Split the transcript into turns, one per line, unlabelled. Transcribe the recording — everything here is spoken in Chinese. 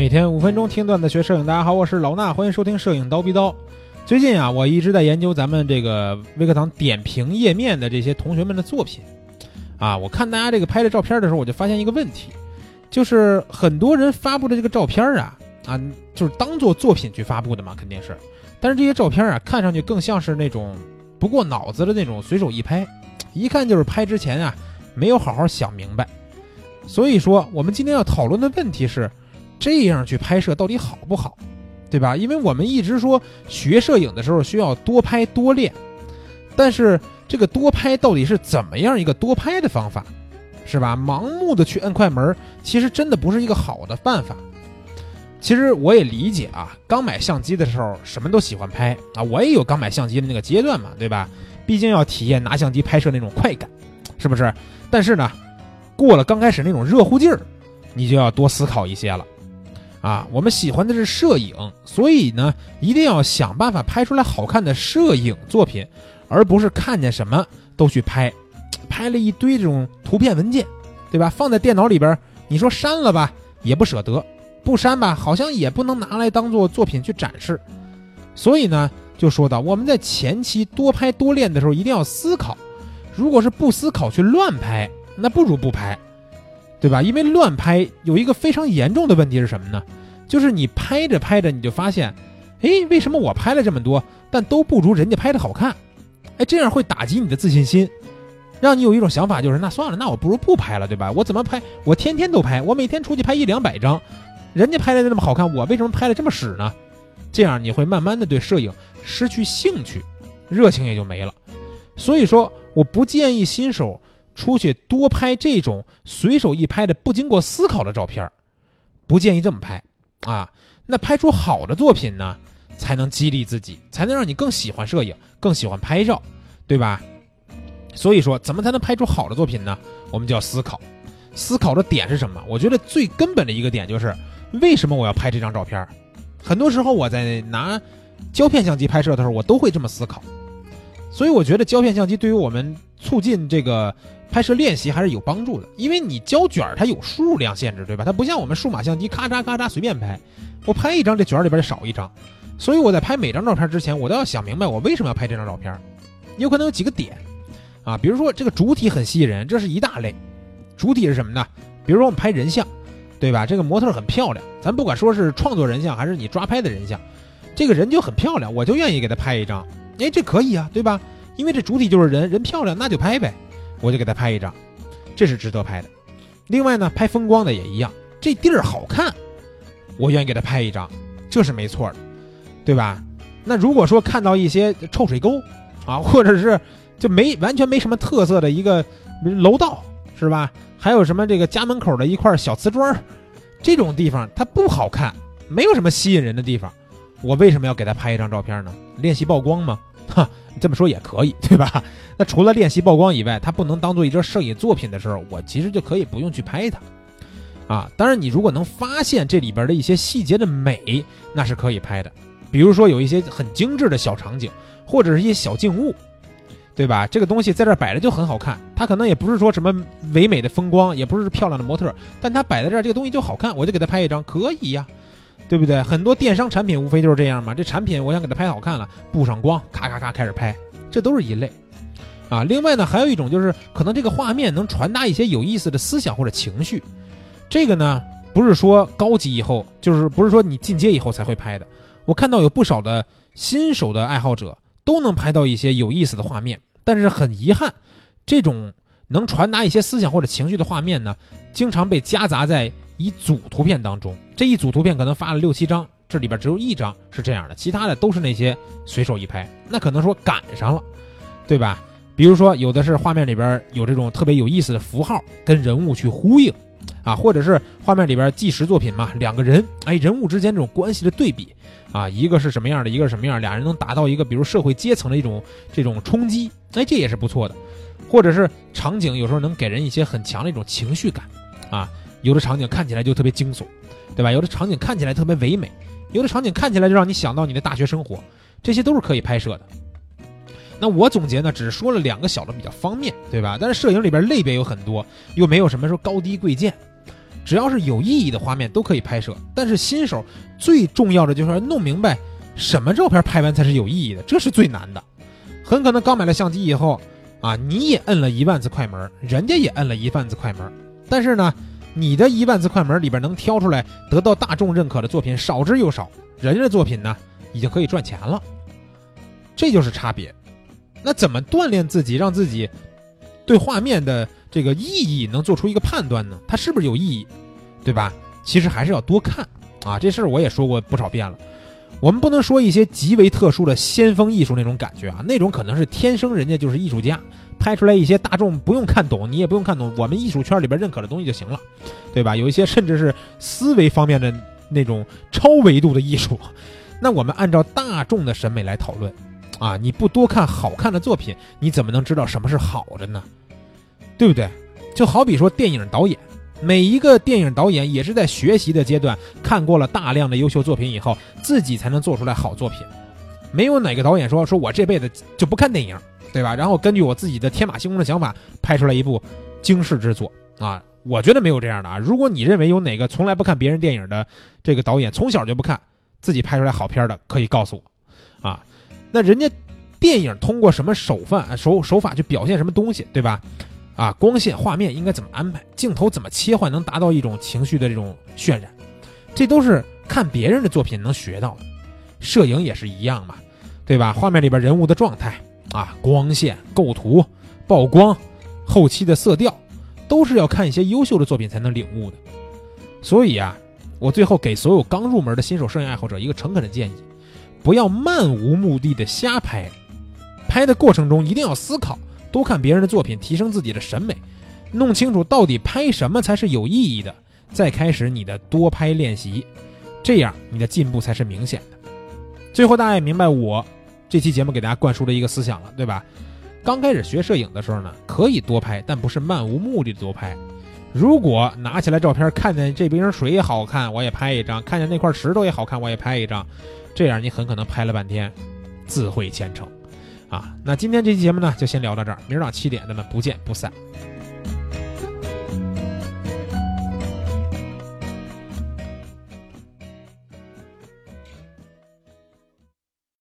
每天五分钟听段子学摄影，大家好，我是老衲，欢迎收听摄影刀逼刀。最近啊，我一直在研究咱们这个微课堂点评页面的这些同学们的作品啊，我看大家这个拍的照片的时候，我就发现一个问题，就是很多人发布的这个照片啊啊，就是当做作品去发布的嘛，肯定是，但是这些照片啊，看上去更像是那种不过脑子的那种随手一拍，一看就是拍之前啊没有好好想明白。所以说，我们今天要讨论的问题是，这样去拍摄到底好不好，对吧？因为我们一直说学摄影的时候需要多拍多练，但是这个多拍到底是怎么样一个多拍的方法，是吧？盲目的去摁快门，其实真的不是一个好的办法。其实我也理解啊，刚买相机的时候什么都喜欢拍啊，我也有刚买相机的那个阶段嘛，对吧？毕竟要体验拿相机拍摄那种快感，是不是？但是呢。过了刚开始那种热乎劲儿，你就要多思考一些了，啊，我们喜欢的是摄影，所以呢，一定要想办法拍出来好看的摄影作品，而不是看见什么都去拍，拍了一堆这种图片文件，对吧？放在电脑里边，你说删了吧，也不舍得；不删吧，好像也不能拿来当做作品去展示。所以呢，就说到我们在前期多拍多练的时候，一定要思考，如果是不思考去乱拍。那不如不拍，对吧？因为乱拍有一个非常严重的问题是什么呢？就是你拍着拍着，你就发现，哎，为什么我拍了这么多，但都不如人家拍的好看？哎，这样会打击你的自信心，让你有一种想法，就是那算了，那我不如不拍了，对吧？我怎么拍？我天天都拍，我每天出去拍一两百张，人家拍的那么好看，我为什么拍的这么屎呢？这样你会慢慢的对摄影失去兴趣，热情也就没了。所以说，我不建议新手。出去多拍这种随手一拍的不经过思考的照片不建议这么拍啊。那拍出好的作品呢，才能激励自己，才能让你更喜欢摄影，更喜欢拍照，对吧？所以说，怎么才能拍出好的作品呢？我们就要思考，思考的点是什么？我觉得最根本的一个点就是，为什么我要拍这张照片？很多时候我在拿胶片相机拍摄的时候，我都会这么思考。所以我觉得胶片相机对于我们促进这个。拍摄练习还是有帮助的，因为你胶卷它有数量限制，对吧？它不像我们数码相机，咔嚓咔嚓随便拍，我拍一张这卷里边就少一张，所以我在拍每张照片之前，我都要想明白我为什么要拍这张照片，有可能有几个点，啊，比如说这个主体很吸引人，这是一大类，主体是什么呢？比如说我们拍人像，对吧？这个模特很漂亮，咱不管说是创作人像还是你抓拍的人像，这个人就很漂亮，我就愿意给他拍一张，哎，这可以啊，对吧？因为这主体就是人，人漂亮那就拍呗。我就给他拍一张，这是值得拍的。另外呢，拍风光的也一样，这地儿好看，我愿意给他拍一张，这是没错的，对吧？那如果说看到一些臭水沟啊，或者是就没完全没什么特色的一个楼道，是吧？还有什么这个家门口的一块小瓷砖，这种地方它不好看，没有什么吸引人的地方，我为什么要给他拍一张照片呢？练习曝光吗？哈。这么说也可以，对吧？那除了练习曝光以外，它不能当做一张摄影作品的时候，我其实就可以不用去拍它，啊，当然你如果能发现这里边的一些细节的美，那是可以拍的。比如说有一些很精致的小场景，或者是一些小静物，对吧？这个东西在这摆着就很好看，它可能也不是说什么唯美的风光，也不是漂亮的模特，但它摆在这儿，这个东西就好看，我就给它拍一张，可以呀。对不对？很多电商产品无非就是这样嘛。这产品我想给它拍好看了，布上光，咔咔咔开始拍，这都是一类，啊。另外呢，还有一种就是可能这个画面能传达一些有意思的思想或者情绪，这个呢不是说高级以后，就是不是说你进阶以后才会拍的。我看到有不少的新手的爱好者都能拍到一些有意思的画面，但是很遗憾，这种能传达一些思想或者情绪的画面呢，经常被夹杂在。一组图片当中，这一组图片可能发了六七张，这里边只有一张是这样的，其他的都是那些随手一拍，那可能说赶上了，对吧？比如说有的是画面里边有这种特别有意思的符号跟人物去呼应，啊，或者是画面里边纪实作品嘛，两个人，哎，人物之间这种关系的对比，啊，一个是什么样的，一个是什么样，俩人能达到一个比如社会阶层的一种这种冲击，哎，这也是不错的，或者是场景有时候能给人一些很强的一种情绪感，啊。有的场景看起来就特别惊悚，对吧？有的场景看起来特别唯美，有的场景看起来就让你想到你的大学生活，这些都是可以拍摄的。那我总结呢，只是说了两个小的比较方面，对吧？但是摄影里边类别有很多，又没有什么说高低贵贱，只要是有意义的画面都可以拍摄。但是新手最重要的就是要弄明白什么照片拍完才是有意义的，这是最难的。很可能刚买了相机以后，啊，你也摁了一万次快门，人家也摁了一万次快门，但是呢，你的一万字快门里边能挑出来得到大众认可的作品少之又少，人家的作品呢已经可以赚钱了，这就是差别。那怎么锻炼自己，让自己对画面的这个意义能做出一个判断呢？它是不是有意义，对吧？其实还是要多看啊。这事儿我也说过不少遍了。我们不能说一些极为特殊的先锋艺术那种感觉啊，那种可能是天生人家就是艺术家，拍出来一些大众不用看懂，你也不用看懂，我们艺术圈里边认可的东西就行了，对吧？有一些甚至是思维方面的那种超维度的艺术，那我们按照大众的审美来讨论。啊！你不多看好看的作品，你怎么能知道什么是好的呢？对不对？就好比说电影导演，每一个电影导演也是在学习的阶段，看过了大量的优秀作品以后，自己才能做出来好作品。没有哪个导演说说我这辈子就不看电影，对吧？然后根据我自己的天马行空的想法拍出来一部惊世之作啊！我觉得没有这样的啊。如果你认为有哪个从来不看别人电影的这个导演，从小就不看，自己拍出来好片的，可以告诉我啊。那人家电影通过什么手法手手法去表现什么东西，对吧？啊，光线、画面应该怎么安排，镜头怎么切换，能达到一种情绪的这种渲染，这都是看别人的作品能学到的。摄影也是一样嘛，对吧？画面里边人物的状态啊，光线、构图、曝光、后期的色调，都是要看一些优秀的作品才能领悟的。所以啊，我最后给所有刚入门的新手摄影爱好者一个诚恳的建议。不要漫无目的的瞎拍，拍的过程中一定要思考，多看别人的作品，提升自己的审美，弄清楚到底拍什么才是有意义的，再开始你的多拍练习，这样你的进步才是明显的。最后大家也明白我这期节目给大家灌输的一个思想了，对吧？刚开始学摄影的时候呢，可以多拍，但不是漫无目的的多拍。如果拿起来照片，看见这瓶水也好看，我也拍一张；看见那块石头也好看，我也拍一张。这样你很可能拍了半天，自毁前程，啊！那今天这期节目呢，就先聊到这儿，明儿早七点咱们不见不散。